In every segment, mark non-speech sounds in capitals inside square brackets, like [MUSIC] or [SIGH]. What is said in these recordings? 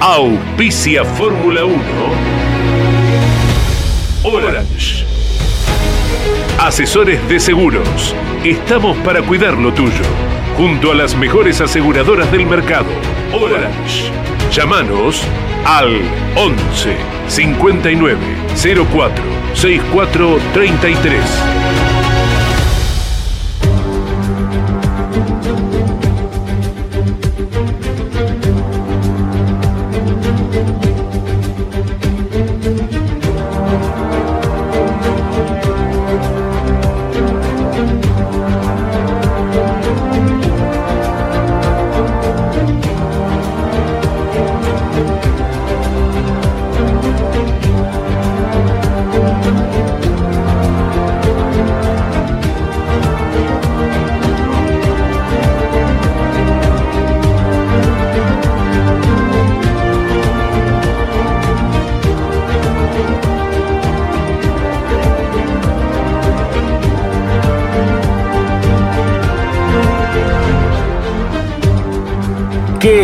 Auspicia Fórmula 1. Orange. Asesores de seguros. Estamos para cuidar lo tuyo. Junto a las mejores aseguradoras del mercado. Orange. Llámanos al 11 59 04 64 33.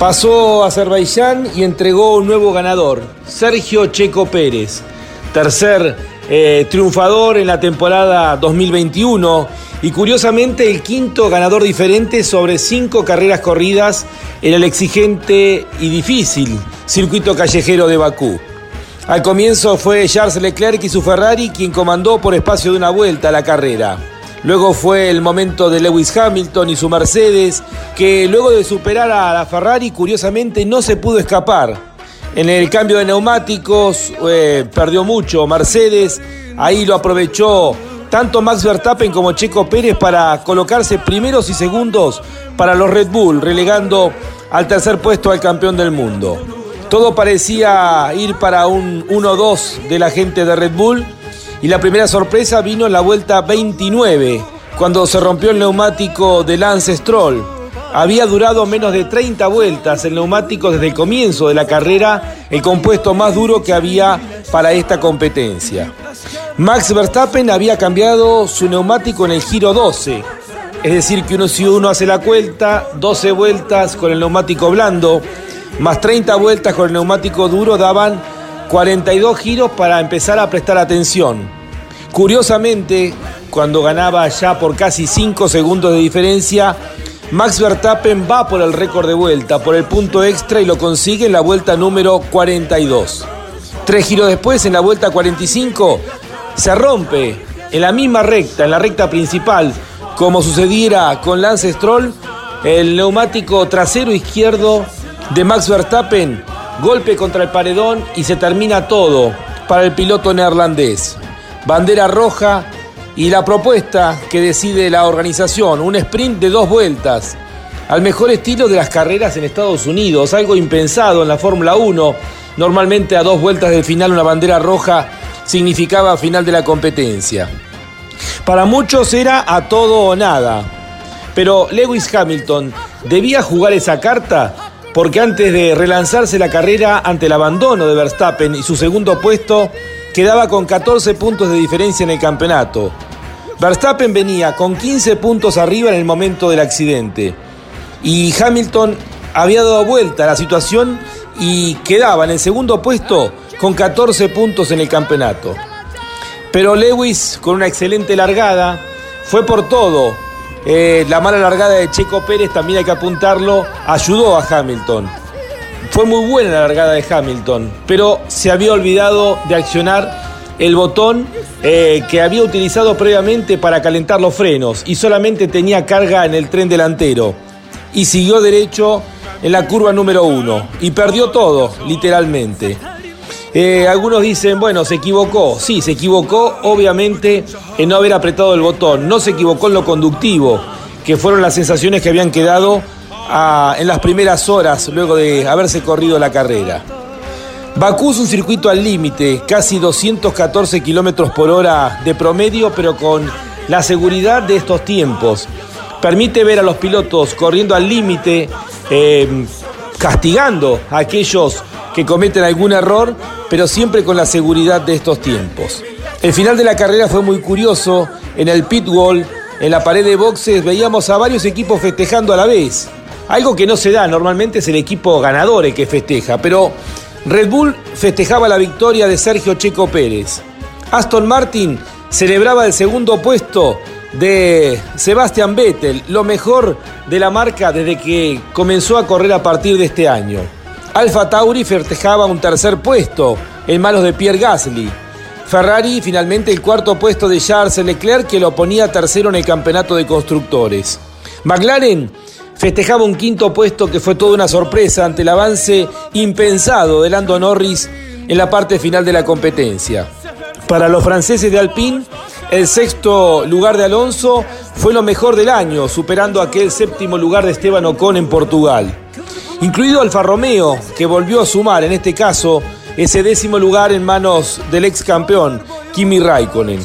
Pasó a Azerbaiyán y entregó un nuevo ganador, Sergio Checo Pérez, tercer eh, triunfador en la temporada 2021 y curiosamente el quinto ganador diferente sobre cinco carreras corridas en el exigente y difícil circuito callejero de Bakú. Al comienzo fue Charles Leclerc y su Ferrari quien comandó por espacio de una vuelta la carrera. Luego fue el momento de Lewis Hamilton y su Mercedes, que luego de superar a la Ferrari, curiosamente no se pudo escapar. En el cambio de neumáticos eh, perdió mucho Mercedes, ahí lo aprovechó tanto Max Verstappen como Checo Pérez para colocarse primeros y segundos para los Red Bull, relegando al tercer puesto al campeón del mundo. Todo parecía ir para un 1-2 de la gente de Red Bull y la primera sorpresa vino en la vuelta 29, cuando se rompió el neumático de Lance Stroll. Había durado menos de 30 vueltas el neumático desde el comienzo de la carrera, el compuesto más duro que había para esta competencia. Max Verstappen había cambiado su neumático en el giro 12, es decir, que uno, si uno hace la vuelta, 12 vueltas con el neumático blando, más 30 vueltas con el neumático duro daban 42 giros para empezar a prestar atención. Curiosamente, cuando ganaba ya por casi 5 segundos de diferencia, Max Verstappen va por el récord de vuelta, por el punto extra y lo consigue en la vuelta número 42. Tres giros después, en la vuelta 45, se rompe en la misma recta, en la recta principal, como sucediera con Lance Stroll, el neumático trasero izquierdo de Max Verstappen golpe contra el paredón y se termina todo para el piloto neerlandés. Bandera roja y la propuesta que decide la organización, un sprint de dos vueltas, al mejor estilo de las carreras en Estados Unidos, algo impensado en la Fórmula 1. Normalmente a dos vueltas del final una bandera roja significaba final de la competencia. Para muchos era a todo o nada, pero Lewis Hamilton debía jugar esa carta porque antes de relanzarse la carrera ante el abandono de Verstappen y su segundo puesto, quedaba con 14 puntos de diferencia en el campeonato. Verstappen venía con 15 puntos arriba en el momento del accidente y Hamilton había dado vuelta a la situación y quedaba en el segundo puesto con 14 puntos en el campeonato. Pero Lewis, con una excelente largada, fue por todo eh, la mala largada de Checo Pérez, también hay que apuntarlo, ayudó a Hamilton. Fue muy buena la largada de Hamilton, pero se había olvidado de accionar el botón eh, que había utilizado previamente para calentar los frenos y solamente tenía carga en el tren delantero. Y siguió derecho en la curva número uno y perdió todo, literalmente. Eh, algunos dicen, bueno, se equivocó. Sí, se equivocó obviamente en no haber apretado el botón. No se equivocó en lo conductivo, que fueron las sensaciones que habían quedado ah, en las primeras horas luego de haberse corrido la carrera. Bakú es un circuito al límite, casi 214 kilómetros por hora de promedio, pero con la seguridad de estos tiempos. Permite ver a los pilotos corriendo al límite, eh, castigando a aquellos que cometen algún error, pero siempre con la seguridad de estos tiempos. El final de la carrera fue muy curioso. En el pit wall, en la pared de boxes, veíamos a varios equipos festejando a la vez. Algo que no se da, normalmente es el equipo ganador el que festeja, pero Red Bull festejaba la victoria de Sergio Checo Pérez. Aston Martin celebraba el segundo puesto de Sebastian Vettel, lo mejor de la marca desde que comenzó a correr a partir de este año. Alfa Tauri festejaba un tercer puesto en manos de Pierre Gasly. Ferrari finalmente el cuarto puesto de Charles Leclerc que lo ponía tercero en el campeonato de constructores. McLaren festejaba un quinto puesto que fue toda una sorpresa ante el avance impensado de Lando Norris en la parte final de la competencia. Para los franceses de Alpine, el sexto lugar de Alonso fue lo mejor del año, superando aquel séptimo lugar de Esteban Ocon en Portugal. Incluido Alfa Romeo, que volvió a sumar, en este caso, ese décimo lugar en manos del ex campeón, Kimi Raikkonen.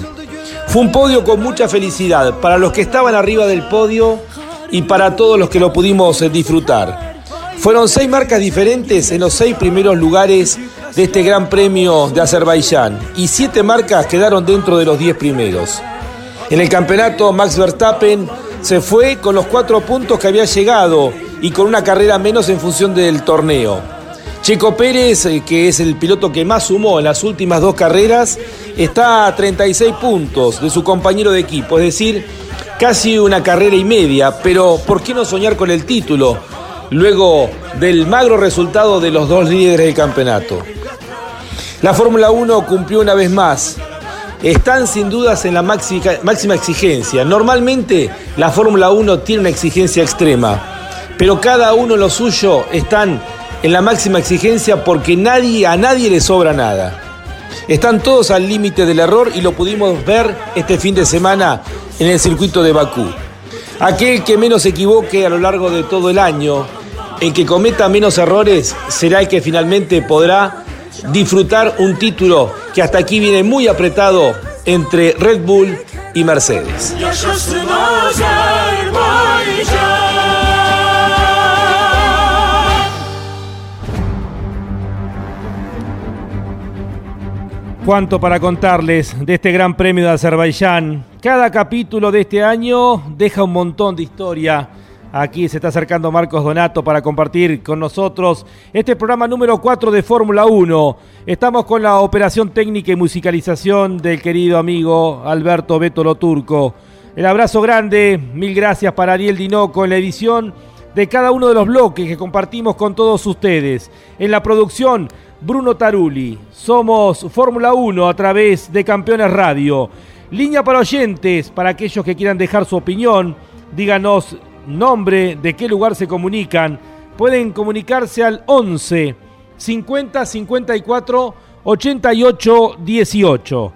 Fue un podio con mucha felicidad para los que estaban arriba del podio y para todos los que lo pudimos disfrutar. Fueron seis marcas diferentes en los seis primeros lugares de este Gran Premio de Azerbaiyán y siete marcas quedaron dentro de los diez primeros. En el campeonato Max Verstappen se fue con los cuatro puntos que había llegado y con una carrera menos en función del torneo. Checo Pérez, eh, que es el piloto que más sumó en las últimas dos carreras, está a 36 puntos de su compañero de equipo, es decir, casi una carrera y media, pero ¿por qué no soñar con el título? luego del magro resultado de los dos líderes del campeonato. La Fórmula 1 cumplió una vez más. Están sin dudas en la máxima exigencia. Normalmente la Fórmula 1 tiene una exigencia extrema, pero cada uno lo suyo están en la máxima exigencia porque nadie, a nadie le sobra nada. Están todos al límite del error y lo pudimos ver este fin de semana en el circuito de Bakú. Aquel que menos se equivoque a lo largo de todo el año, el que cometa menos errores, será el que finalmente podrá disfrutar un título que hasta aquí viene muy apretado entre Red Bull y Mercedes. Cuánto para contarles de este Gran Premio de Azerbaiyán. Cada capítulo de este año deja un montón de historia. Aquí se está acercando Marcos Donato para compartir con nosotros este programa número 4 de Fórmula 1. Estamos con la operación técnica y musicalización del querido amigo Alberto Beto Turco. El abrazo grande, mil gracias para Ariel Dinoco en la edición de cada uno de los bloques que compartimos con todos ustedes. En la producción, Bruno Taruli. Somos Fórmula 1 a través de Campeones Radio. Línea para oyentes, para aquellos que quieran dejar su opinión, díganos nombre, de qué lugar se comunican. Pueden comunicarse al 11 50 54 88 18.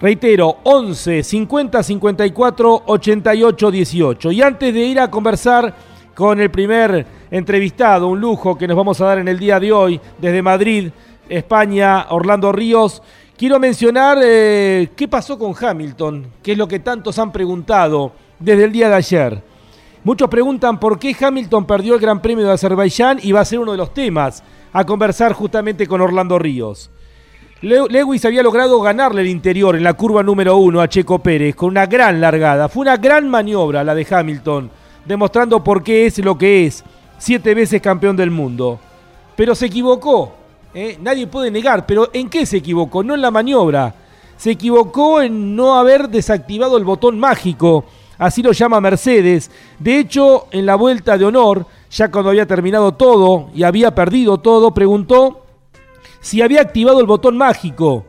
Reitero, 11 50 54 88 18. Y antes de ir a conversar con el primer entrevistado, un lujo que nos vamos a dar en el día de hoy desde Madrid, España, Orlando Ríos. Quiero mencionar eh, qué pasó con Hamilton, que es lo que tantos han preguntado desde el día de ayer. Muchos preguntan por qué Hamilton perdió el Gran Premio de Azerbaiyán y va a ser uno de los temas a conversar justamente con Orlando Ríos. Lewis había logrado ganarle el interior en la curva número uno a Checo Pérez con una gran largada. Fue una gran maniobra la de Hamilton demostrando por qué es lo que es, siete veces campeón del mundo. Pero se equivocó, ¿eh? nadie puede negar, pero ¿en qué se equivocó? No en la maniobra, se equivocó en no haber desactivado el botón mágico, así lo llama Mercedes. De hecho, en la vuelta de honor, ya cuando había terminado todo y había perdido todo, preguntó si había activado el botón mágico.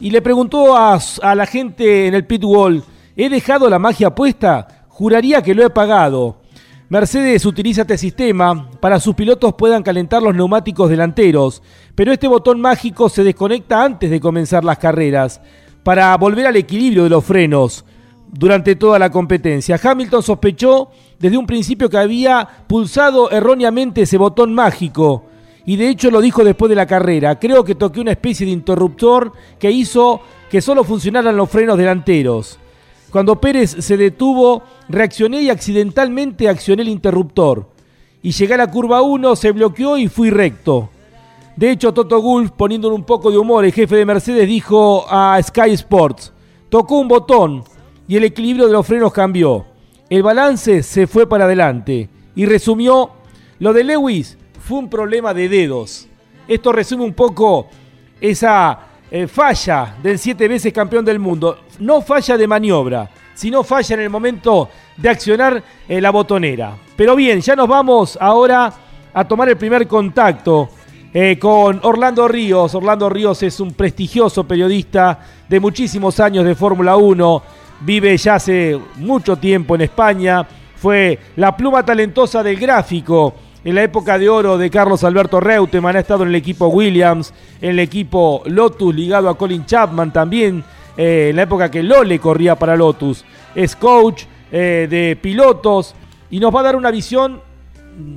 Y le preguntó a, a la gente en el pit wall, ¿he dejado la magia puesta? Juraría que lo he pagado. Mercedes utiliza este sistema para sus pilotos puedan calentar los neumáticos delanteros, pero este botón mágico se desconecta antes de comenzar las carreras para volver al equilibrio de los frenos durante toda la competencia. Hamilton sospechó desde un principio que había pulsado erróneamente ese botón mágico y de hecho lo dijo después de la carrera. Creo que toqué una especie de interruptor que hizo que solo funcionaran los frenos delanteros. Cuando Pérez se detuvo, reaccioné y accidentalmente accioné el interruptor. Y llegué a la curva 1, se bloqueó y fui recto. De hecho, Toto Gulf, poniéndole un poco de humor, el jefe de Mercedes dijo a Sky Sports, tocó un botón y el equilibrio de los frenos cambió. El balance se fue para adelante. Y resumió, lo de Lewis fue un problema de dedos. Esto resume un poco esa eh, falla del siete veces campeón del mundo. No falla de maniobra, sino falla en el momento de accionar eh, la botonera. Pero bien, ya nos vamos ahora a tomar el primer contacto eh, con Orlando Ríos. Orlando Ríos es un prestigioso periodista de muchísimos años de Fórmula 1. Vive ya hace mucho tiempo en España. Fue la pluma talentosa del gráfico en la época de oro de Carlos Alberto Reutemann, ha estado en el equipo Williams, en el equipo Lotus ligado a Colin Chapman también, eh, en la época que Lole corría para Lotus. Es coach eh, de pilotos y nos va a dar una visión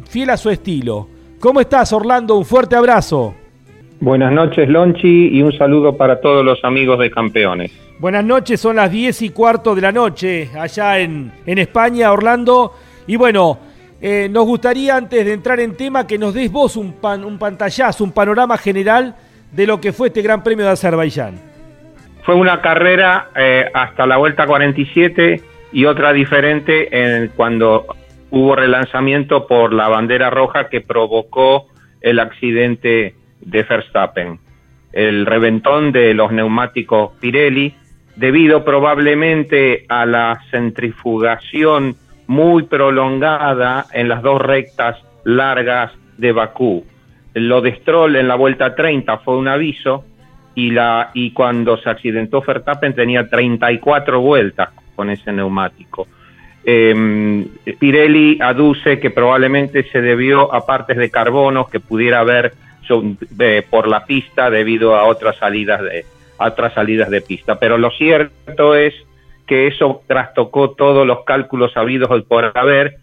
fiel a su estilo. ¿Cómo estás, Orlando? Un fuerte abrazo. Buenas noches, Lonchi, y un saludo para todos los amigos de campeones. Buenas noches, son las 10 y cuarto de la noche allá en, en España, Orlando. Y bueno, eh, nos gustaría antes de entrar en tema que nos des vos un, pan, un pantallazo, un panorama general de lo que fue este Gran Premio de Azerbaiyán. Fue una carrera eh, hasta la vuelta 47 y otra diferente en cuando hubo relanzamiento por la bandera roja que provocó el accidente de Verstappen, el reventón de los neumáticos Pirelli, debido probablemente a la centrifugación muy prolongada en las dos rectas largas de Bakú. Lo de Stroll en la vuelta 30 fue un aviso y, la, y cuando se accidentó Verstappen tenía 34 vueltas con ese neumático. Eh, Pirelli aduce que probablemente se debió a partes de carbono que pudiera haber eh, por la pista debido a otras salidas de a otras salidas de pista. Pero lo cierto es que eso trastocó todos los cálculos habidos por haber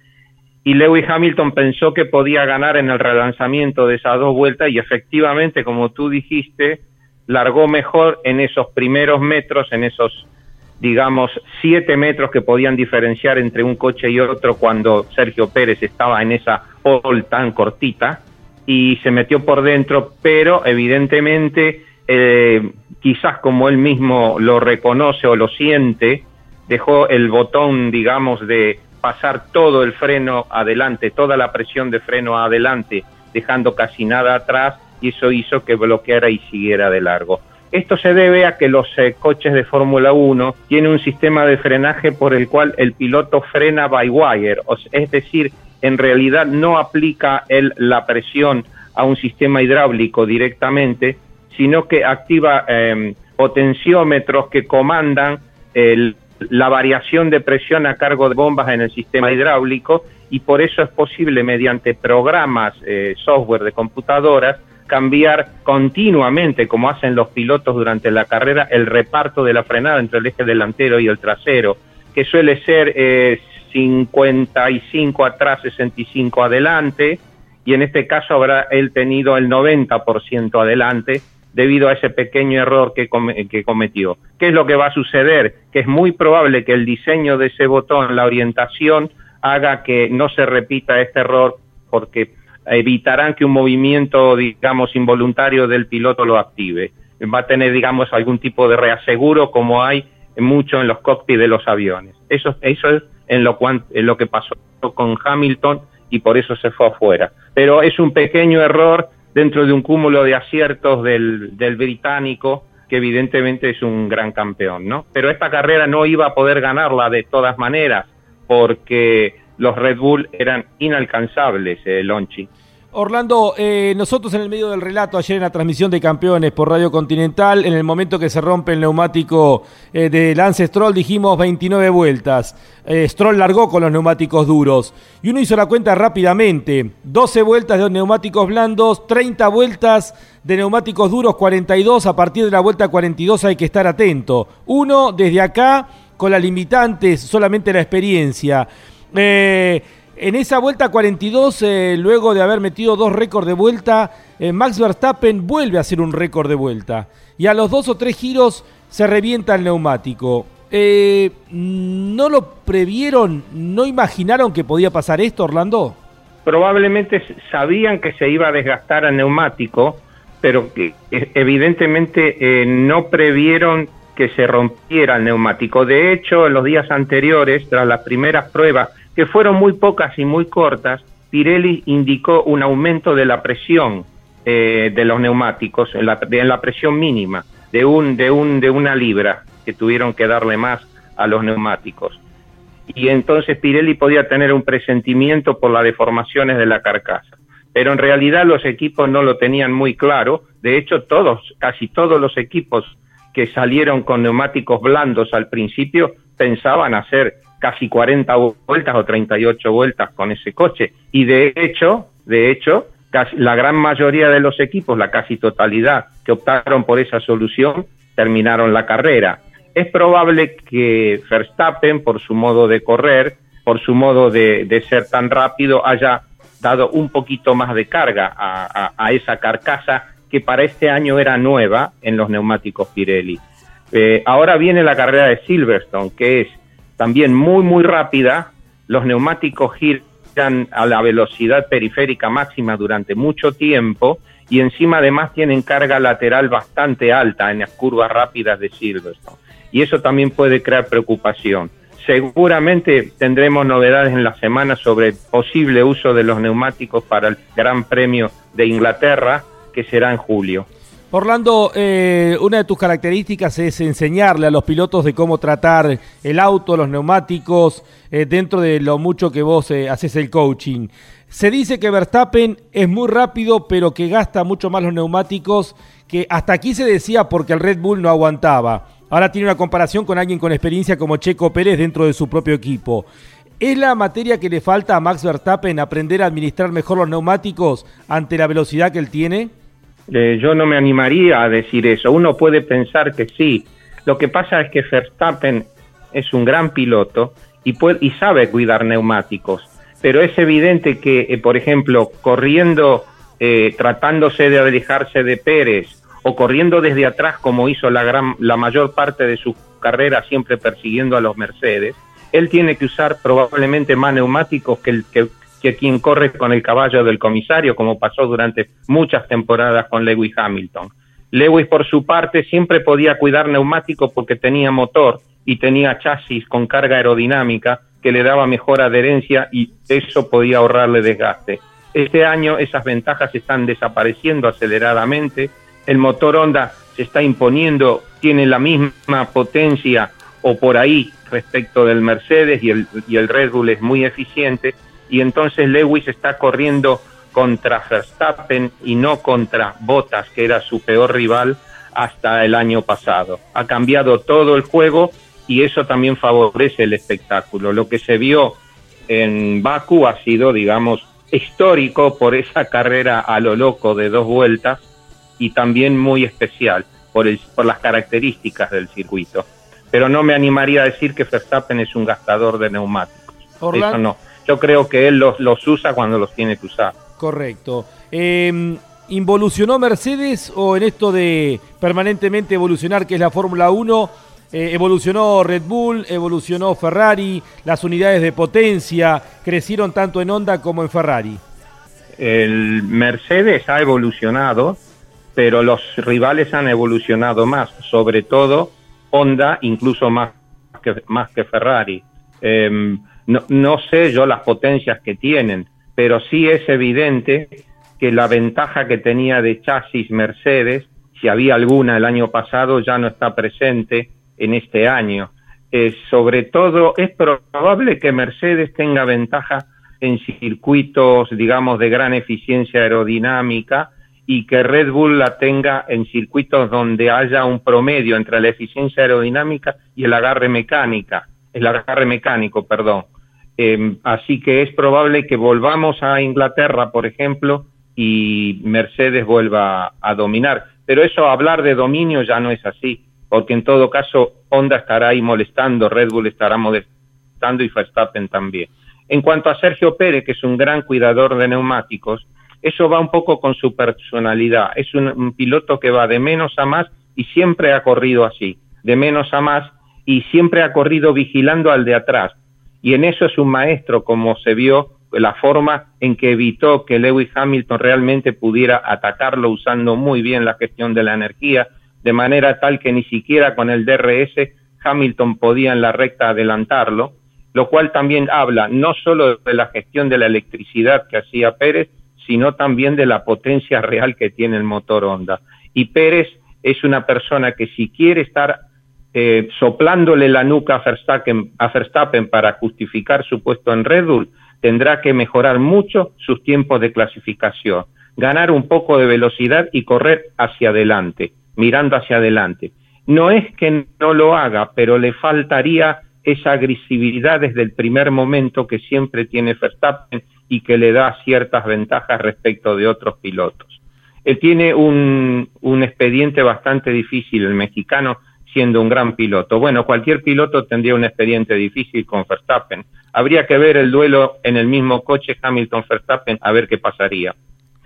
y Lewis Hamilton pensó que podía ganar en el relanzamiento de esas dos vueltas y efectivamente, como tú dijiste, largó mejor en esos primeros metros, en esos, digamos, siete metros que podían diferenciar entre un coche y otro cuando Sergio Pérez estaba en esa pole tan cortita y se metió por dentro, pero evidentemente, eh, quizás como él mismo lo reconoce o lo siente, dejó el botón, digamos, de pasar todo el freno adelante, toda la presión de freno adelante, dejando casi nada atrás, y eso hizo que bloqueara y siguiera de largo. Esto se debe a que los eh, coches de Fórmula 1 tienen un sistema de frenaje por el cual el piloto frena by wire, es decir, en realidad no aplica el, la presión a un sistema hidráulico directamente, sino que activa eh, potenciómetros que comandan el, la variación de presión a cargo de bombas en el sistema hidráulico y por eso es posible mediante programas, eh, software de computadoras, cambiar continuamente, como hacen los pilotos durante la carrera, el reparto de la frenada entre el eje delantero y el trasero, que suele ser eh, 55 atrás, 65 adelante, y en este caso habrá él tenido el 90% adelante, debido a ese pequeño error que, que cometió. ¿Qué es lo que va a suceder? Que es muy probable que el diseño de ese botón, la orientación, haga que no se repita este error porque evitarán que un movimiento, digamos, involuntario del piloto lo active. Va a tener, digamos, algún tipo de reaseguro como hay mucho en los cockpits de los aviones. Eso, eso es en lo, en lo que pasó con Hamilton y por eso se fue afuera. Pero es un pequeño error dentro de un cúmulo de aciertos del, del británico, que evidentemente es un gran campeón, ¿no? Pero esta carrera no iba a poder ganarla de todas maneras, porque los Red Bull eran inalcanzables, eh, Lonchi. Orlando, eh, nosotros en el medio del relato ayer en la transmisión de campeones por Radio Continental, en el momento que se rompe el neumático eh, de Lance Stroll, dijimos 29 vueltas. Eh, Stroll largó con los neumáticos duros y uno hizo la cuenta rápidamente. 12 vueltas de neumáticos blandos, 30 vueltas de neumáticos duros, 42. A partir de la vuelta 42 hay que estar atento. Uno desde acá con las limitantes, solamente la experiencia. En esa vuelta 42, eh, luego de haber metido dos récords de vuelta, eh, Max Verstappen vuelve a hacer un récord de vuelta. Y a los dos o tres giros se revienta el neumático. Eh, ¿No lo previeron, no imaginaron que podía pasar esto, Orlando? Probablemente sabían que se iba a desgastar el neumático, pero que evidentemente no previeron que se rompiera el neumático. De hecho, en los días anteriores, tras las primeras pruebas, que fueron muy pocas y muy cortas, Pirelli indicó un aumento de la presión eh, de los neumáticos, en la, presión mínima, de, un, de, un, de una libra, que tuvieron que darle más a los neumáticos. Y entonces Pirelli podía tener un presentimiento por las deformaciones de la carcasa. Pero en realidad los equipos no lo tenían muy claro. De hecho, todos, casi todos los equipos que salieron con neumáticos blandos al principio pensaban hacer casi 40 vueltas o 38 vueltas con ese coche. Y de hecho, De hecho, la gran mayoría de los equipos, la casi totalidad que optaron por esa solución, terminaron la carrera. Es probable que Verstappen, por su modo de correr, por su modo de, ser tan rápido, haya dado un poquito más de carga a, esa carcasa que para este año era nueva en los neumáticos Pirelli. Eh, ahora viene la carrera de Silverstone, que es también muy, muy rápida. Los neumáticos giran a la velocidad periférica máxima durante mucho tiempo y encima además tienen carga lateral bastante alta en las curvas rápidas de Silverstone. Y eso también puede crear preocupación. Seguramente tendremos novedades en la semana sobre el posible uso de los neumáticos para el Gran Premio de Inglaterra, que será en julio. Orlando, eh, una de tus características es enseñarle a los pilotos de cómo tratar el auto, los neumáticos, eh, dentro de lo mucho que vos eh, haces el coaching. Se dice que Verstappen es muy rápido, pero que gasta mucho más los neumáticos, que hasta aquí se decía porque el Red Bull no aguantaba. Ahora tiene una comparación con alguien con experiencia como Checo Pérez dentro de su propio equipo. ¿Es la materia que le falta a Max Verstappen aprender a administrar mejor los neumáticos ante la velocidad que él tiene? Eh, yo no me animaría a decir eso. Uno puede pensar que sí. Lo que pasa es que Verstappen es un gran piloto y, puede, y sabe cuidar neumáticos. Pero es evidente que, eh, por ejemplo, corriendo, eh, tratándose de alejarse de Pérez o corriendo desde atrás como hizo la, gran, la mayor parte de su carrera siempre persiguiendo a los Mercedes, él tiene que usar probablemente más neumáticos que, el, que, que quien corre con el caballo del comisario, como pasó durante muchas temporadas con Lewis Hamilton. Lewis, por su parte, siempre podía cuidar neumáticos porque tenía motor y tenía chasis con carga aerodinámica que le daba mejor adherencia y eso podía ahorrarle desgaste. Este año esas ventajas están desapareciendo aceleradamente, el motor Honda se está imponiendo, tiene la misma potencia o por ahí respecto del Mercedes y el, y el Red Bull es muy eficiente y entonces Lewis está corriendo contra Verstappen y no contra Bottas, que era su peor rival hasta el año pasado. Ha cambiado todo el juego y eso también favorece el espectáculo. Lo que se vio en Baku ha sido, digamos, histórico por esa carrera a lo loco de dos vueltas y también muy especial por, por las características del circuito. Pero no me animaría a decir que Verstappen es un gastador de neumáticos. Eso no yo creo que él los, los usa cuando los tiene que usar. Correcto. Em, ¿Involucionó Mercedes o en esto de permanentemente evolucionar, que es la Fórmula 1, eh, evolucionó Red Bull, evolucionó Ferrari, las unidades de potencia crecieron tanto en Honda como en Ferrari? El Mercedes ha evolucionado, pero los rivales han evolucionado más, sobre todo Honda, incluso más que, más que Ferrari. Eh, no, no sé yo las potencias que tienen, pero sí es evidente que la ventaja que tenía de chasis Mercedes, si había alguna el año pasado, ya no está presente en este año. Eh, sobre todo, es probable que Mercedes tenga ventaja en circuitos, digamos, de gran eficiencia aerodinámica y que Red Bull la tenga en circuitos donde haya un promedio entre la eficiencia aerodinámica y el agarre mecánica, el agarre mecánico, perdón. Em, así que es probable que volvamos a Inglaterra, por ejemplo, y Mercedes vuelva a dominar. Pero eso, hablar de dominio ya no es así, porque en todo caso Honda estará ahí molestando, Red Bull estará molestando y Verstappen también. En cuanto a Sergio Pérez, que es un gran cuidador de neumáticos, eso va un poco con su personalidad. Es un piloto que va de menos a más y siempre ha corrido así, de menos a más y siempre ha corrido vigilando al de atrás y en eso es un maestro, como se vio la forma en que evitó que Lewis Hamilton realmente pudiera atacarlo usando muy bien la gestión de la energía, de manera tal que ni siquiera con el DRS Hamilton podía en la recta adelantarlo, lo cual también habla no solo de la gestión de la electricidad que hacía Pérez, sino también de la potencia real que tiene el motor Honda. Y Pérez es una persona que si quiere estar eh, soplándole la nuca a Verstappen, para justificar su puesto en Red Bull, tendrá que mejorar mucho sus tiempos de clasificación, ganar un poco de velocidad y correr hacia adelante, mirando hacia adelante. No es que no lo haga, pero le faltaría esa agresividad desde el primer momento que siempre tiene Verstappen y que le da ciertas ventajas respecto de otros pilotos. Él tiene un, un expediente bastante difícil, el mexicano, siendo un gran piloto. Bueno, cualquier piloto tendría un expediente difícil con Verstappen. Habría que ver el duelo en el mismo coche Hamilton-Verstappen a ver qué pasaría.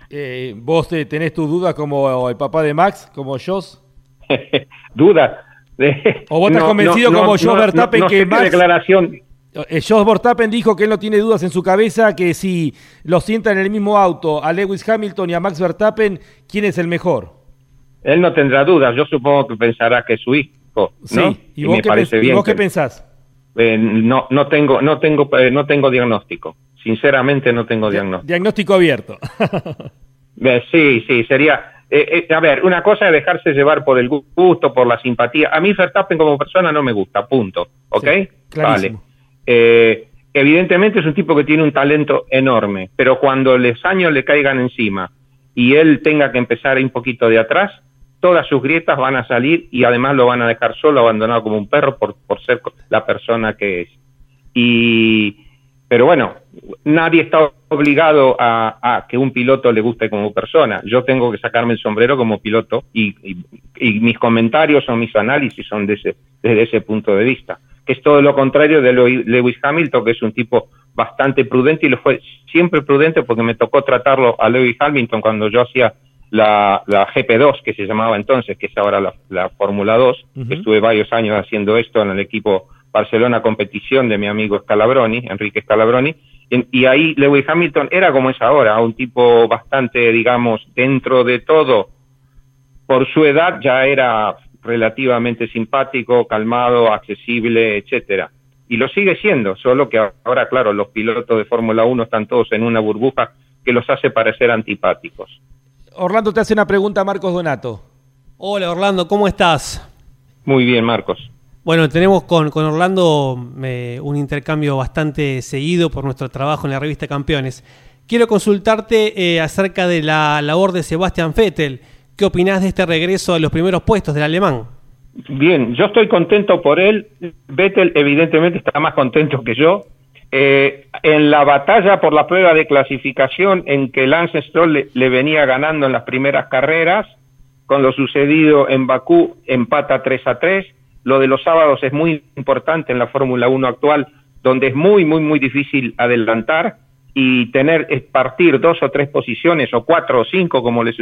Eh, ¿Vos tenés tu duda como el papá de Max, como Joss? [LAUGHS] duda. ¿O vos estás convencido como Joss Verstappen que Max... declaración... Eh, Joss Verstappen dijo que él no tiene dudas en su cabeza que si lo sienta en el mismo auto a Lewis Hamilton y a Max Verstappen, ¿quién es el mejor? Él no tendrá dudas, yo supongo que pensará que es su hijo, ¿no? Sí. ¿Y, vos, qué, pensás? Eh, no, no tengo, no tengo, eh, no tengo diagnóstico. Sinceramente no tengo diagnóstico. Diagnóstico abierto. [LAUGHS] sí, sí, sería eh, eh, a ver, una cosa es dejarse llevar por el gusto, por la simpatía. A mí Verstappen como persona no me gusta, punto. ¿Ok? vale. Eh, evidentemente es un tipo que tiene un talento enorme, pero cuando los años le caigan encima y él tenga que empezar un poquito de atrás, todas sus grietas van a salir y además lo van a dejar solo, abandonado como un perro por, por ser la persona que es. Y, pero bueno, nadie está obligado a, que un piloto le guste como persona. Yo tengo que sacarme el sombrero como piloto y, mis comentarios o mis análisis son de ese, desde ese punto de vista. Que es todo lo contrario de Lewis Hamilton, que es un tipo bastante prudente y lo fue siempre prudente porque me tocó tratarlo a Lewis Hamilton cuando yo hacía la, GP2, que se llamaba entonces, que es ahora la, Fórmula 2, estuve varios años haciendo esto en el equipo Barcelona Competición de mi amigo Scalabroni, Enrique Scalabroni, y ahí Lewis Hamilton era como es ahora, un tipo bastante, digamos, dentro de todo, por su edad ya era relativamente simpático, calmado, accesible, etcétera. Y lo sigue siendo, solo que ahora, claro, los pilotos de Fórmula 1 están todos en una burbuja que los hace parecer antipáticos. Orlando te hace una pregunta, Marcos Donato. Hola Orlando, ¿cómo estás? Muy bien, Marcos. Bueno, tenemos con, Orlando eh, un intercambio bastante seguido por nuestro trabajo en la revista Campeones. Quiero consultarte eh, acerca de la labor de Sebastian Vettel. ¿Qué opinás de este regreso a los primeros puestos del alemán? Bien, yo estoy contento por él. Vettel evidentemente está más contento que yo. Eh, en la batalla por la prueba de clasificación en que Lance Stroll le, venía ganando en las primeras carreras, con lo sucedido en Bakú, empata 3 a 3 lo de los sábados es muy importante en la Fórmula 1 actual, donde es muy, muy, muy difícil adelantar y tener, partir dos o tres posiciones, o cuatro o cinco, como le,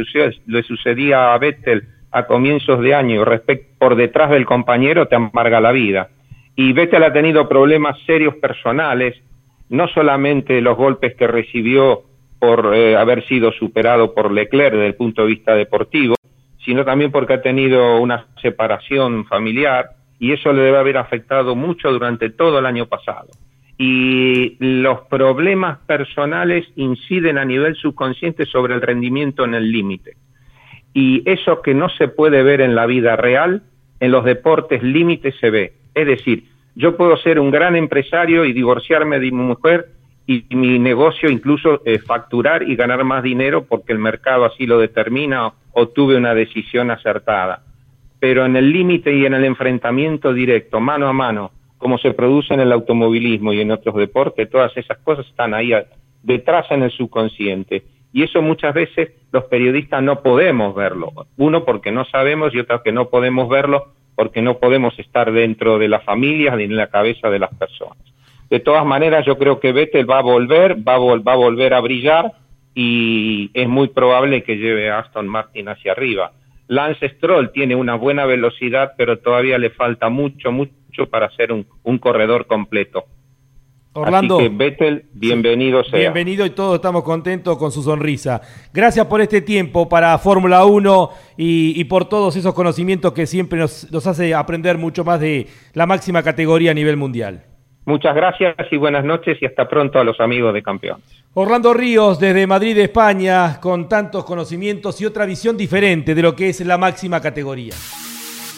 le sucedía a Vettel a comienzos de año, por detrás del compañero, te amarga la vida. Y Vettel ha tenido problemas serios personales, no solamente los golpes que recibió por eh, haber sido superado por Leclerc desde el punto de vista deportivo, sino también porque ha tenido una separación familiar y eso le debe haber afectado mucho durante todo el año pasado. Y los problemas personales inciden a nivel subconsciente sobre el rendimiento en el límite. Y eso que no se puede ver en la vida real, en los deportes límite se ve. Es decir, yo puedo ser un gran empresario y divorciarme de mi mujer y mi negocio incluso eh, facturar y ganar más dinero porque el mercado así lo determina o tuve una decisión acertada. Pero en el límite y en el enfrentamiento directo, mano a mano, como se produce en el automovilismo y en otros deportes, todas esas cosas están ahí detrás en el subconsciente. Y eso muchas veces los periodistas no podemos verlo. Uno porque no sabemos y otro que no podemos verlo porque no podemos estar dentro de las familias ni en la cabeza de las personas. De todas maneras, yo creo que Vettel va a volver, va a, va a volver a brillar y es muy probable que lleve a Aston Martin hacia arriba. Lance Stroll tiene una buena velocidad, pero todavía le falta mucho, mucho para ser un, corredor completo. Orlando. Así que Vettel, bienvenido sea. Bienvenido y todos estamos contentos con su sonrisa. Gracias por este tiempo para Fórmula 1 y, por todos esos conocimientos que siempre nos, nos hace aprender mucho más de la máxima categoría a nivel mundial. Muchas gracias y buenas noches y hasta pronto a los amigos de Campeones. Orlando Ríos desde Madrid, España, con tantos conocimientos y otra visión diferente de lo que es la máxima categoría.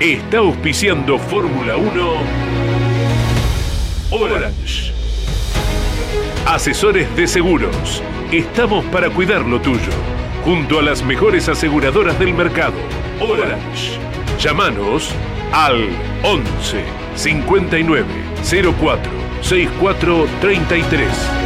Está auspiciando Fórmula 1 Orange. Asesores de seguros. Estamos para cuidar lo tuyo. Junto a las mejores aseguradoras del mercado. Orange. Llámanos al 11 59 04 64 33.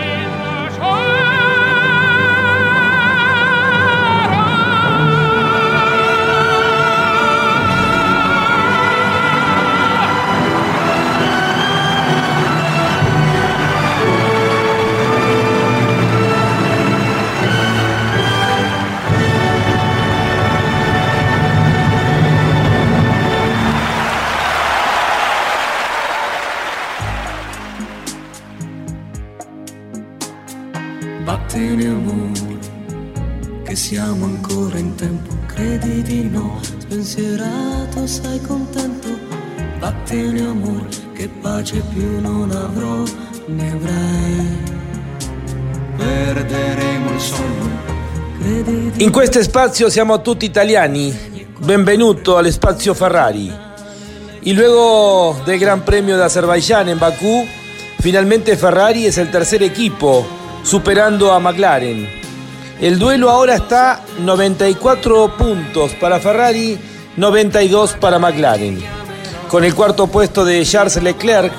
Sei contento. Vattene amore, che pace più non avrò, ne avrai. Perderemo il sonno. In questo spazio siamo tutti italiani. Benvenuto al spazio Ferrari. Y luego del Gran Premio de Azerbaiyán en Bakú, finalmente Ferrari es el tercer equipo superando a McLaren. El duelo ahora está 94 puntos para Ferrari, 92 para McLaren. Con el cuarto puesto de Charles Leclerc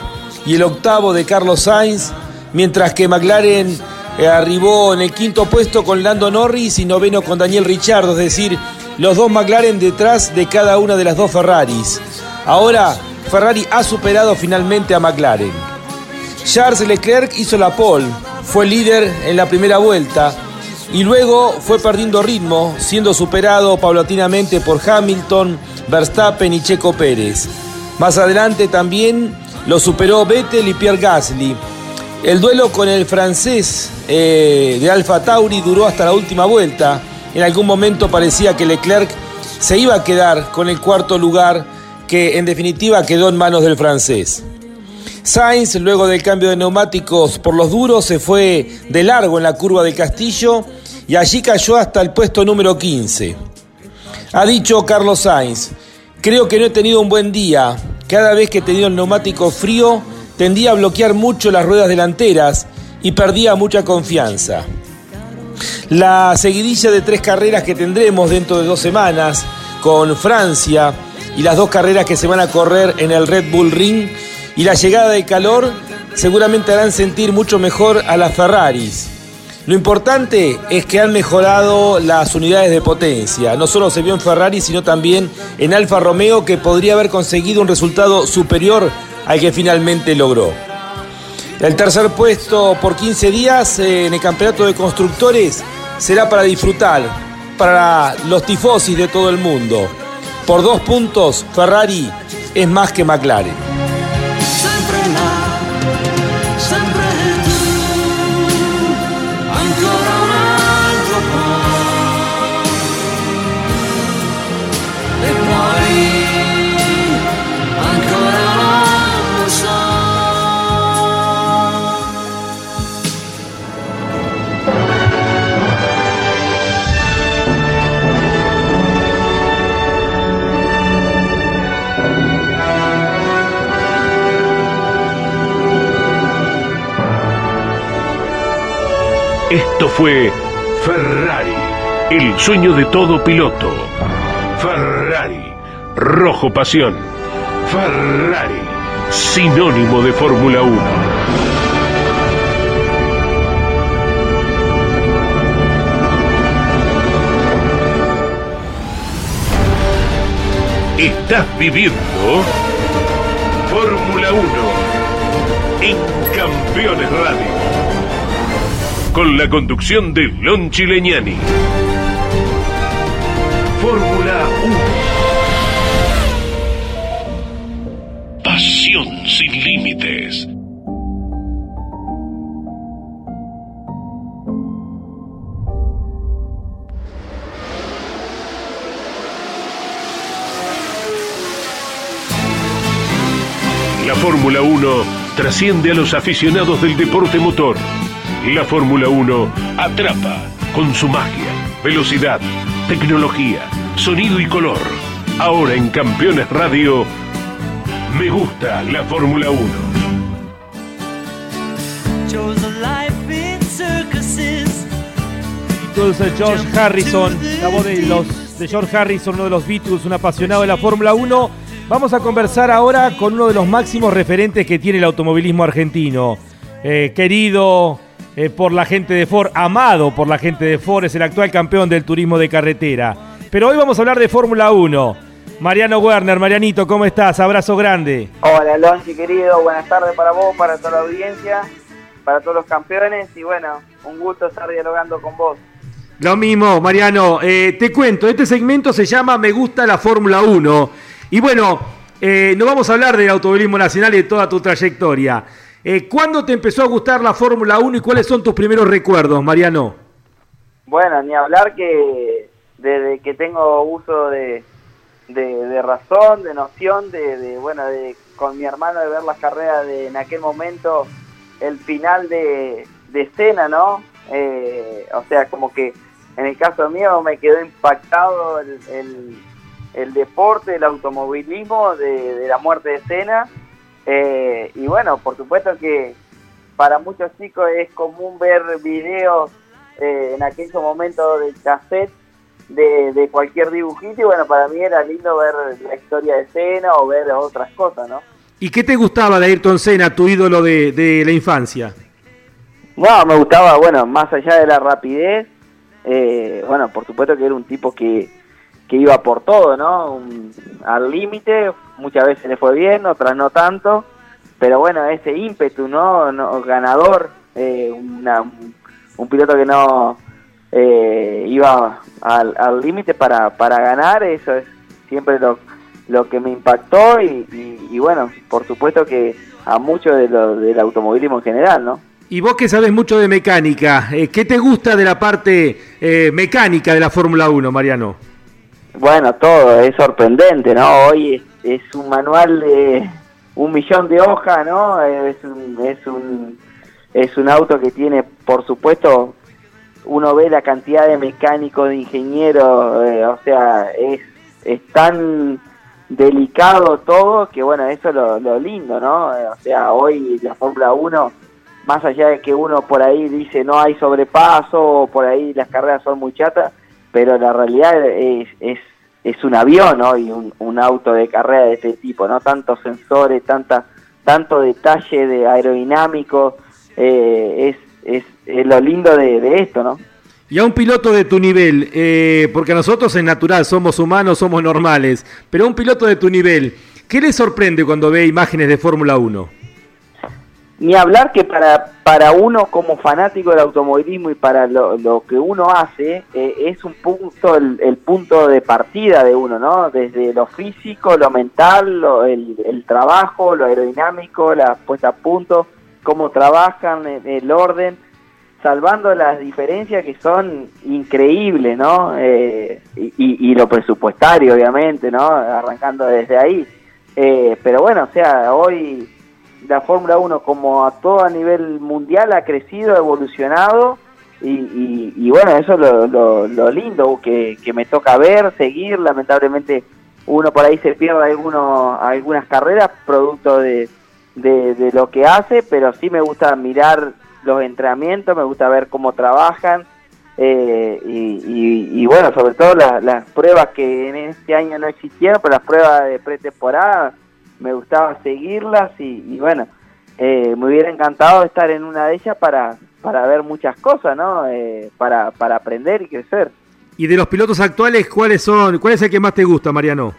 y el octavo de Carlos Sainz, mientras que McLaren eh, arribó en el quinto puesto con Lando Norris y noveno con Daniel Ricciardo, es decir, los dos McLaren detrás de cada una de las dos Ferraris. Ahora Ferrari ha superado finalmente a McLaren. Charles Leclerc hizo la pole, fue líder en la primera vuelta y luego fue perdiendo ritmo, siendo superado paulatinamente por Hamilton, Verstappen y Checo Pérez. Más adelante también lo superó Vettel y Pierre Gasly. El duelo con el francés eh, de Alfa Tauri duró hasta la última vuelta. En algún momento parecía que Leclerc se iba a quedar con el cuarto lugar que en definitiva quedó en manos del francés. Sainz, luego del cambio de neumáticos por los duros, se fue de largo en la curva del Castillo y allí cayó hasta el puesto número 15. Ha dicho Carlos Sainz, creo que no he tenido un buen día. Cada vez que he tenido el neumático frío, tendía a bloquear mucho las ruedas delanteras y perdía mucha confianza. La seguidilla de tres carreras que tendremos dentro de dos semanas con Francia y las dos carreras que se van a correr en el Red Bull Ring y la llegada del calor seguramente harán sentir mucho mejor a las Ferraris. Lo importante es que han mejorado las unidades de potencia. No solo se vio en Ferrari, sino también en Alfa Romeo, que podría haber conseguido un resultado superior al que finalmente logró. El tercer puesto por 15 días en el campeonato de constructores será para disfrutar, para los tifosis de todo el mundo. Por dos puntos, Ferrari es más que McLaren. Esto fue Ferrari, el sueño de todo piloto. Ferrari, rojo pasión. Ferrari, sinónimo de Fórmula 1. Estás viviendo Fórmula 1 en Campeones Radio. Con la conducción de Lon Chileñani. Fórmula 1. Pasión sin límites. La Fórmula 1 trasciende a los aficionados del deporte motor. La Fórmula 1 atrapa con su magia, velocidad, tecnología, sonido y color. Ahora en Campeones Radio, me gusta la Fórmula 1. Beatles, eh, George Harrison, la voz de, los, de George Harrison, uno de los Beatles, un apasionado de la Fórmula 1. Vamos a conversar ahora con uno de los máximos referentes que tiene el automovilismo argentino. Eh, querido eh, por la gente de Ford, amado por la gente de Ford, es el actual campeón del turismo de carretera. Pero hoy vamos a hablar de Fórmula 1. Mariano Werner, Marianito, ¿cómo estás? Abrazo grande. Hola, Lonchi, querido. Buenas tardes para vos, para toda la audiencia, para todos los campeones. Y bueno, un gusto estar dialogando con vos. Lo mismo, Mariano. Eh, te cuento, este segmento se llama Me gusta la Fórmula 1. Y bueno, eh, no vamos a hablar del automovilismo nacional y de toda tu trayectoria. Eh, ¿Cuándo te empezó a gustar la Fórmula 1 y cuáles son tus primeros recuerdos, Mariano? Bueno, ni hablar que desde que tengo uso de, de, razón, de noción, de, bueno, de con mi hermano de ver las carreras de en aquel momento, el final de, de escena, ¿no? Eh, o sea, como que en el caso mío me quedó impactado el, el, deporte, el automovilismo de, de la muerte de escena. Eh, y bueno, por supuesto que para muchos chicos es común ver videos eh, en aquellos momentos de cassette de, de, cualquier dibujito y bueno, para mí era lindo ver la historia de escena o ver otras cosas, ¿no? ¿Y qué te gustaba de Ayrton Senna, tu ídolo de, de la infancia? Bueno, me gustaba, bueno, más allá de la rapidez, eh, bueno, por supuesto que era un tipo que, que iba por todo, ¿no? Un, al límite, muchas veces le fue bien, otras no tanto, pero bueno, ese ímpetu, ¿no? no ganador, eh, una, un, piloto que no eh, iba al límite para, para ganar, eso es siempre lo, lo que me impactó y, y, y bueno, por supuesto que a mucho de lo, del automovilismo en general, ¿no? Y vos que sabes mucho de mecánica, eh, ¿qué te gusta de la parte eh, mecánica de la Fórmula 1, Mariano? Bueno, todo, es sorprendente, ¿no? Hoy es, es un manual de un millón de hojas, ¿no? Es un, es un, es un auto que tiene, por supuesto, uno ve la cantidad de mecánicos, de ingenieros, eh, o sea, es, es tan delicado todo que, bueno, eso es lo, lindo, ¿no? O sea, hoy la Fórmula 1 más allá de que uno por ahí dice no hay sobrepaso, o por ahí las carreras son muy chatas, pero la realidad es, es, es un avión ¿no? y un, un, auto de carrera de este tipo, no tantos sensores, tanta, tanto detalle de aerodinámico, eh, es, es, lo lindo de, de, esto, ¿no? Y a un piloto de tu nivel, eh, porque nosotros en natural somos humanos, somos normales, pero a un piloto de tu nivel, ¿qué le sorprende cuando ve imágenes de Fórmula 1? Ni hablar que para, para uno como fanático del automovilismo y para lo, lo que uno hace, eh, es un punto, el, el, punto de partida de uno, ¿no? Desde lo físico, lo mental, lo, el, el, trabajo, lo aerodinámico, la puesta a punto, cómo trabajan, el, el orden, salvando las diferencias que son increíbles, ¿no? Eh, y, y, lo presupuestario, obviamente, ¿no? Arrancando desde ahí. Eh, pero bueno, o sea, hoy la Fórmula 1 como a todo a nivel mundial ha crecido, ha evolucionado y, bueno, eso es lo, lo, lo lindo que, que, me toca ver, seguir, lamentablemente uno por ahí se pierde alguno, algunas carreras producto de, de, lo que hace, pero sí me gusta mirar los entrenamientos, me gusta ver cómo trabajan eh, y, y, y, bueno, sobre todo las pruebas que en este año no existieron, pero las pruebas de pretemporada me gustaba seguirlas y, bueno, eh, me hubiera encantado estar en una de ellas para, para ver muchas cosas, ¿no? Eh, para, para aprender y crecer. Y de los pilotos actuales, ¿cuáles son? ¿Cuál es el que más te gusta, Mariano?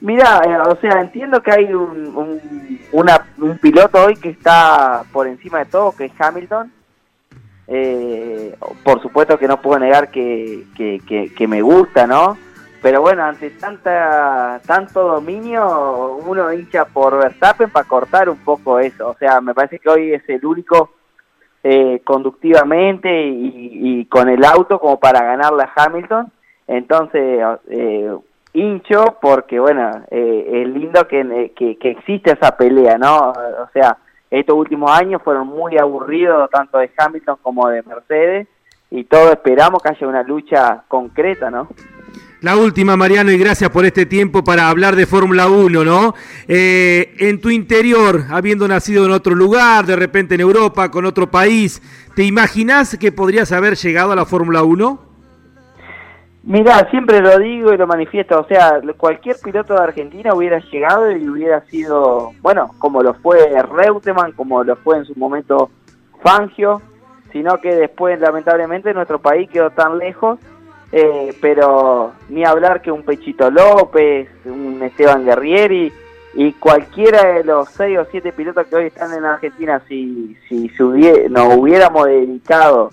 Mira, eh, o sea, entiendo que hay un, un, piloto hoy que está por encima de todo, que es Hamilton. Eh, por supuesto que no puedo negar que, que, me gusta, ¿no? Pero bueno, ante tanta tanto dominio, uno hincha por Verstappen para cortar un poco eso. O sea, me parece que hoy es el único eh, conductivamente y, con el auto como para ganarle a Hamilton. Entonces, eh, hincho porque, bueno, eh, es lindo que, que, que, existe esa pelea, ¿no? O sea, estos últimos años fueron muy aburridos, tanto de Hamilton como de Mercedes, y todos esperamos que haya una lucha concreta, ¿no? La última, Mariano, y gracias por este tiempo para hablar de Fórmula 1, ¿no? Eh, en tu interior, habiendo nacido en otro lugar, de repente en Europa, con otro país, ¿te imaginas que podrías haber llegado a la Fórmula 1? Mira, siempre lo digo y lo manifiesto, o sea, cualquier piloto de Argentina hubiera llegado y hubiera sido, bueno, como lo fue Reutemann, como lo fue en su momento Fangio, sino que después lamentablemente nuestro país quedó tan lejos, eh, pero ni hablar que un Pechito López, un Esteban Guerrieri y cualquiera de los seis o siete pilotos que hoy están en Argentina, si, si nos hubiéramos dedicado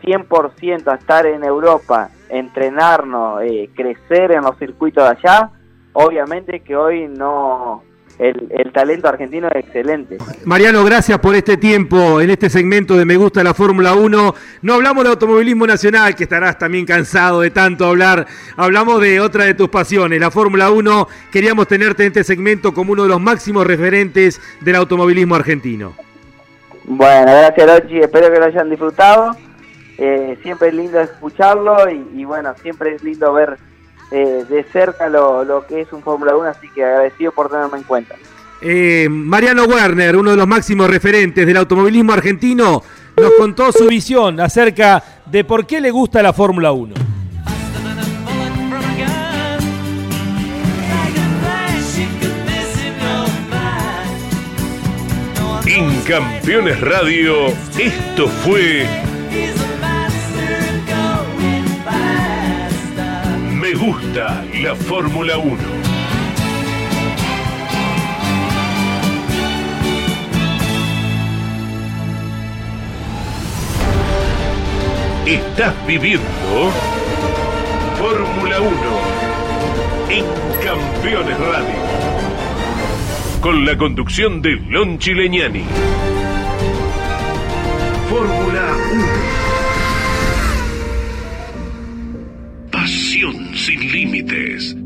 100% a estar en Europa, entrenarnos, eh, crecer en los circuitos de allá, obviamente que hoy no... El, talento argentino es excelente. Mariano, gracias por este tiempo en este segmento de Me Gusta la Fórmula 1. No hablamos de automovilismo nacional, que estarás también cansado de tanto hablar. Hablamos de otra de tus pasiones, la Fórmula 1. Queríamos tenerte en este segmento como uno de los máximos referentes del automovilismo argentino. Bueno, gracias Rochi, espero que lo hayan disfrutado eh, siempre es lindo escucharlo y, bueno, siempre es lindo ver eh, de cerca lo, que es un Fórmula 1, así que agradecido por tenerme en cuenta. Eh, Mariano Werner, uno de los máximos referentes del automovilismo argentino, nos contó su visión acerca de por qué le gusta la Fórmula 1. En Campeones Radio, esto fue gusta la Fórmula 1. Estás viviendo Fórmula 1 en Campeones Radio. Con la conducción de Lon Chileñani. Fórmula 1. Límites.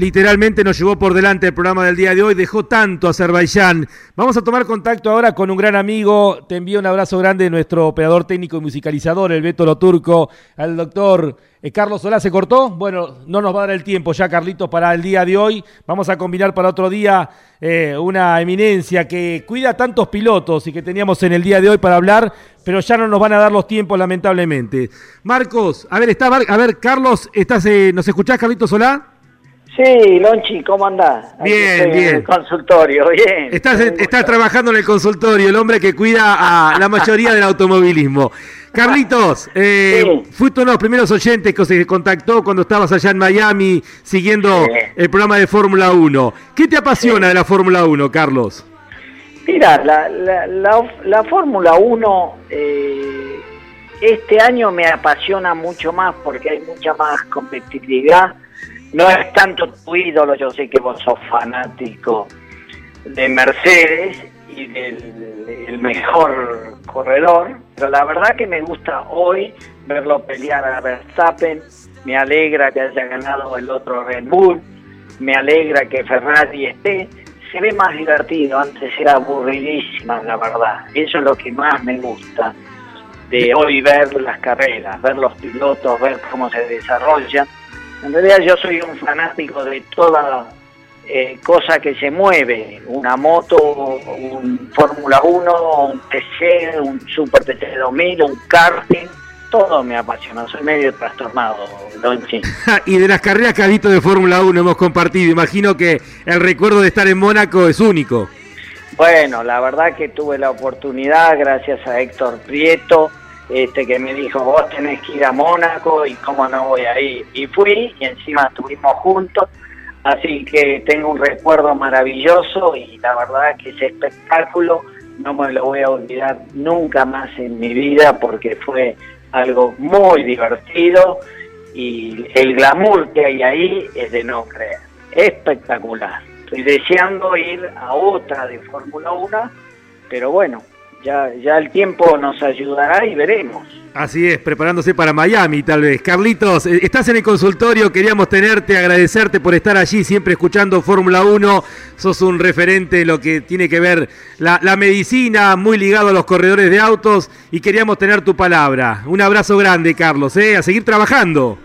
Literalmente nos llevó por delante el programa del día de hoy, dejó tanto Azerbaiyán. Vamos a tomar contacto ahora con un gran amigo. Te envío un abrazo grande de nuestro operador técnico y musicalizador, el Beto Lo Turco, al doctor eh, Carlos Solá. ¿Se cortó? Bueno, no nos va a dar el tiempo ya, Carlitos, para el día de hoy. Vamos a combinar para otro día eh, una eminencia que cuida tantos pilotos y que teníamos en el día de hoy para hablar, pero ya no nos van a dar los tiempos, lamentablemente. Marcos, a ver, está, a ver, Carlos, ¿estás, eh, ¿nos escuchás, Carlitos Solá? Sí, Lonchi, ¿cómo andás? Bien, bien. En el consultorio, bien. Estás, estás trabajando en el consultorio, el hombre que cuida a la mayoría del automovilismo. Carlitos, eh, fuiste uno de los primeros oyentes que se contactó cuando estabas allá en Miami siguiendo el programa de Fórmula 1. ¿Qué te apasiona de la Fórmula 1, Carlos? Mira, la, Fórmula 1 eh, este año me apasiona mucho más porque hay mucha más competitividad no es tanto tu ídolo, yo sé que vos sos fanático de Mercedes y del mejor corredor, pero la verdad que me gusta hoy verlo pelear a Verstappen, me alegra que haya ganado el otro Red Bull, me alegra que Ferrari esté, se ve más divertido, antes era aburridísima la verdad, eso es lo que más me gusta de hoy ver las carreras, ver los pilotos, ver cómo se desarrollan en realidad yo soy un fanático de toda eh, cosa que se mueve, una moto, un Fórmula 1, un TC, un Super TC 2000, un karting, todo me apasiona, soy medio trastornado, Donchi. [LAUGHS] y de las carreras que has visto de Fórmula 1 hemos compartido, imagino que el recuerdo de estar en Mónaco es único. Bueno, la verdad que tuve la oportunidad, gracias a Héctor Prieto, este, que me dijo, vos tenés que ir a Mónaco y cómo no voy a ir. Y fui y encima estuvimos juntos, así que tengo un recuerdo maravilloso y la verdad que ese espectáculo no me lo voy a olvidar nunca más en mi vida porque fue algo muy divertido y el glamour que hay ahí es de no creer. Espectacular. Estoy deseando ir a otra de Fórmula 1, pero bueno, ya, ya el tiempo nos ayudará y veremos. Así es, preparándose para Miami tal vez. Carlitos, eh, estás en el consultorio, queríamos tenerte, agradecerte por estar allí, siempre escuchando Fórmula 1. Sos un referente de lo que tiene que ver la, la, medicina, muy ligado a los corredores de autos y queríamos tener tu palabra. Un abrazo grande, Carlos, ¿eh? a seguir trabajando.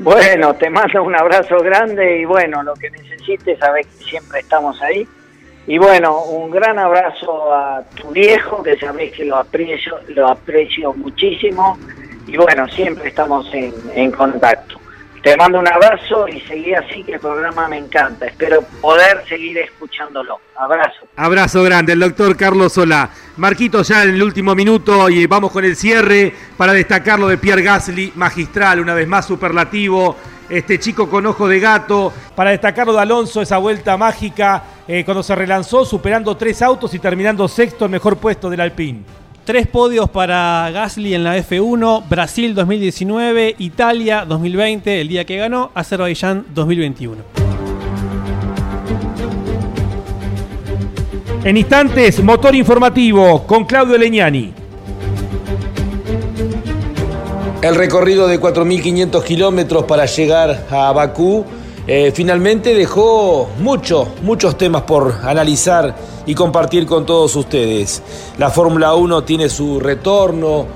Bueno, te mando un abrazo grande y bueno, lo que necesites, sabes que siempre estamos ahí. Y bueno, un gran abrazo a tu viejo, que sabés que lo aprecio, lo aprecio muchísimo. Y bueno, siempre estamos en, en contacto. Te mando un abrazo y seguí así que el programa me encanta. Espero poder seguir escuchándolo. Abrazo. Abrazo grande, el doctor Carlos Solá. Marquito ya en el último minuto y vamos con el cierre para destacar lo de Pierre Gasly, magistral, una vez más superlativo. Este chico con ojo de gato. Para destacarlo de Alonso, esa vuelta mágica eh, cuando se relanzó, superando tres autos y terminando sexto, el mejor puesto del Alpine. Tres podios para Gasly en la F1, Brasil 2019, Italia 2020, el día que ganó, Azerbaiyán 2021. En instantes, motor informativo con Claudio Leñani. El recorrido de 4.500 kilómetros para llegar a Bakú eh, finalmente dejó muchos, muchos temas por analizar y compartir con todos ustedes. La Fórmula 1 tiene su retorno,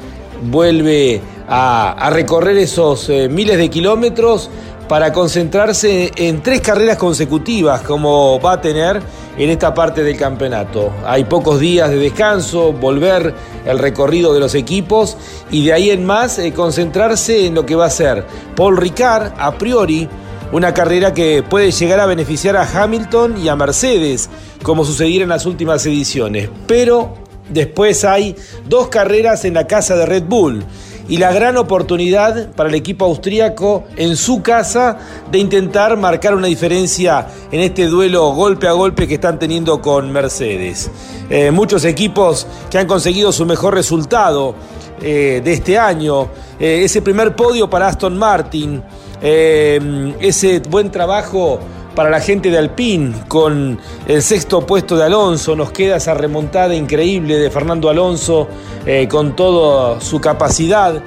vuelve a, recorrer esos eh, miles de kilómetros para concentrarse en tres carreras consecutivas como va a tener en esta parte del campeonato. Hay pocos días de descanso, volver el recorrido de los equipos y de ahí en más eh, concentrarse en lo que va a ser Paul Ricard a priori una carrera que puede llegar a beneficiar a Hamilton y a Mercedes, como sucediera en las últimas ediciones. Pero después hay dos carreras en la casa de Red Bull y la gran oportunidad para el equipo austríaco en su casa de intentar marcar una diferencia en este duelo golpe a golpe que están teniendo con Mercedes. Eh, muchos equipos que han conseguido su mejor resultado eh, de este año, eh, ese primer podio para Aston Martin, ese buen trabajo para la gente de Alpine con el sexto puesto de Alonso. Nos queda esa remontada increíble de Fernando Alonso eh, con toda su capacidad,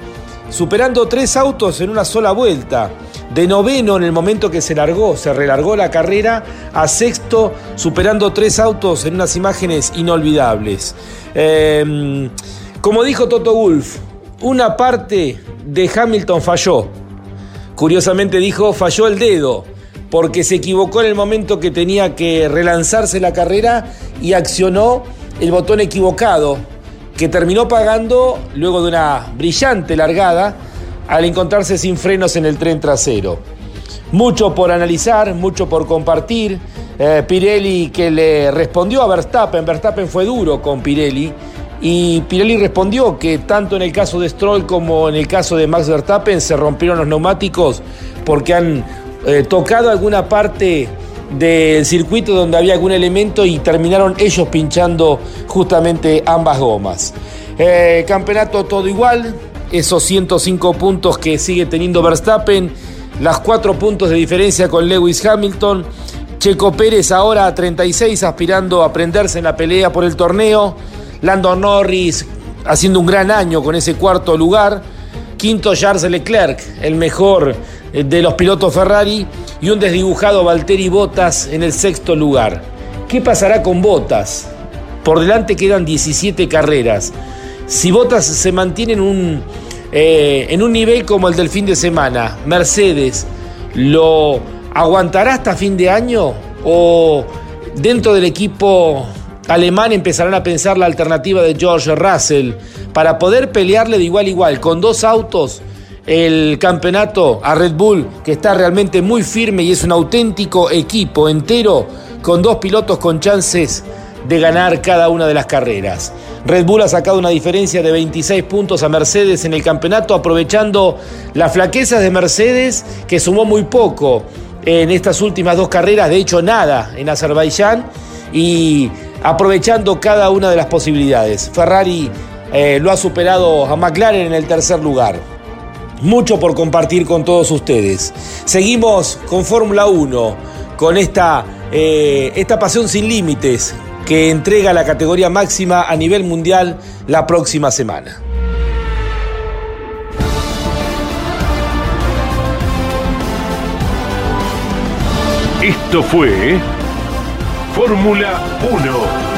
superando tres autos en una sola vuelta. De noveno en el momento que se largó, se relargó la carrera, a sexto, superando tres autos en unas imágenes inolvidables. Em, como dijo Toto Wolf, una parte de Hamilton falló. Curiosamente dijo, falló el dedo porque se equivocó en el momento que tenía que relanzarse la carrera y accionó el botón equivocado, que terminó pagando luego de una brillante largada al encontrarse sin frenos en el tren trasero. Mucho por analizar, mucho por compartir. Eh, Pirelli que le respondió a Verstappen, Verstappen fue duro con Pirelli y Pirelli respondió que tanto en el caso de Stroll como en el caso de Max Verstappen se rompieron los neumáticos porque han eh, tocado alguna parte del circuito donde había algún elemento y terminaron ellos pinchando justamente ambas gomas. Eh, campeonato todo igual, esos 105 puntos que sigue teniendo Verstappen, las 4 puntos de diferencia con Lewis Hamilton, Checo Pérez ahora a 36 aspirando a prenderse en la pelea por el torneo, Lando Norris haciendo un gran año con ese cuarto lugar, quinto Charles Leclerc, el mejor de los pilotos Ferrari y un desdibujado Valtteri Bottas en el sexto lugar. ¿Qué pasará con Bottas? Por delante quedan 17 carreras. Si Bottas se mantiene en un, eh, en un nivel como el del fin de semana, Mercedes, ¿lo aguantará hasta fin de año o dentro del equipo alemán empezarán a pensar la alternativa de George Russell para poder pelearle de igual a igual con dos autos el campeonato a Red Bull, que está realmente muy firme y es un auténtico equipo entero con dos pilotos con chances de ganar cada una de las carreras. Red Bull ha sacado una diferencia de 26 puntos a Mercedes en el campeonato, aprovechando las flaquezas de Mercedes, que sumó muy poco en estas últimas dos carreras, de hecho nada en Azerbaiyán, y aprovechando cada una de las posibilidades. Ferrari eh, lo ha superado a McLaren en el tercer lugar. Mucho por compartir con todos ustedes. Seguimos con Fórmula 1, con esta, eh, esta pasión sin límites que entrega la categoría máxima a nivel mundial la próxima semana. Esto fue Fórmula 1.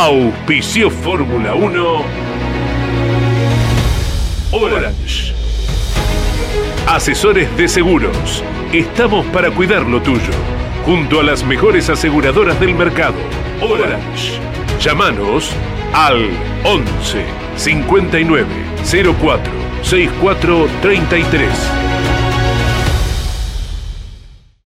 Auspicio Fórmula 1 Orange. Asesores de seguros. Estamos para cuidar lo tuyo. Junto a las mejores aseguradoras del mercado. Orange. Llámanos al 11 59 04 64 33.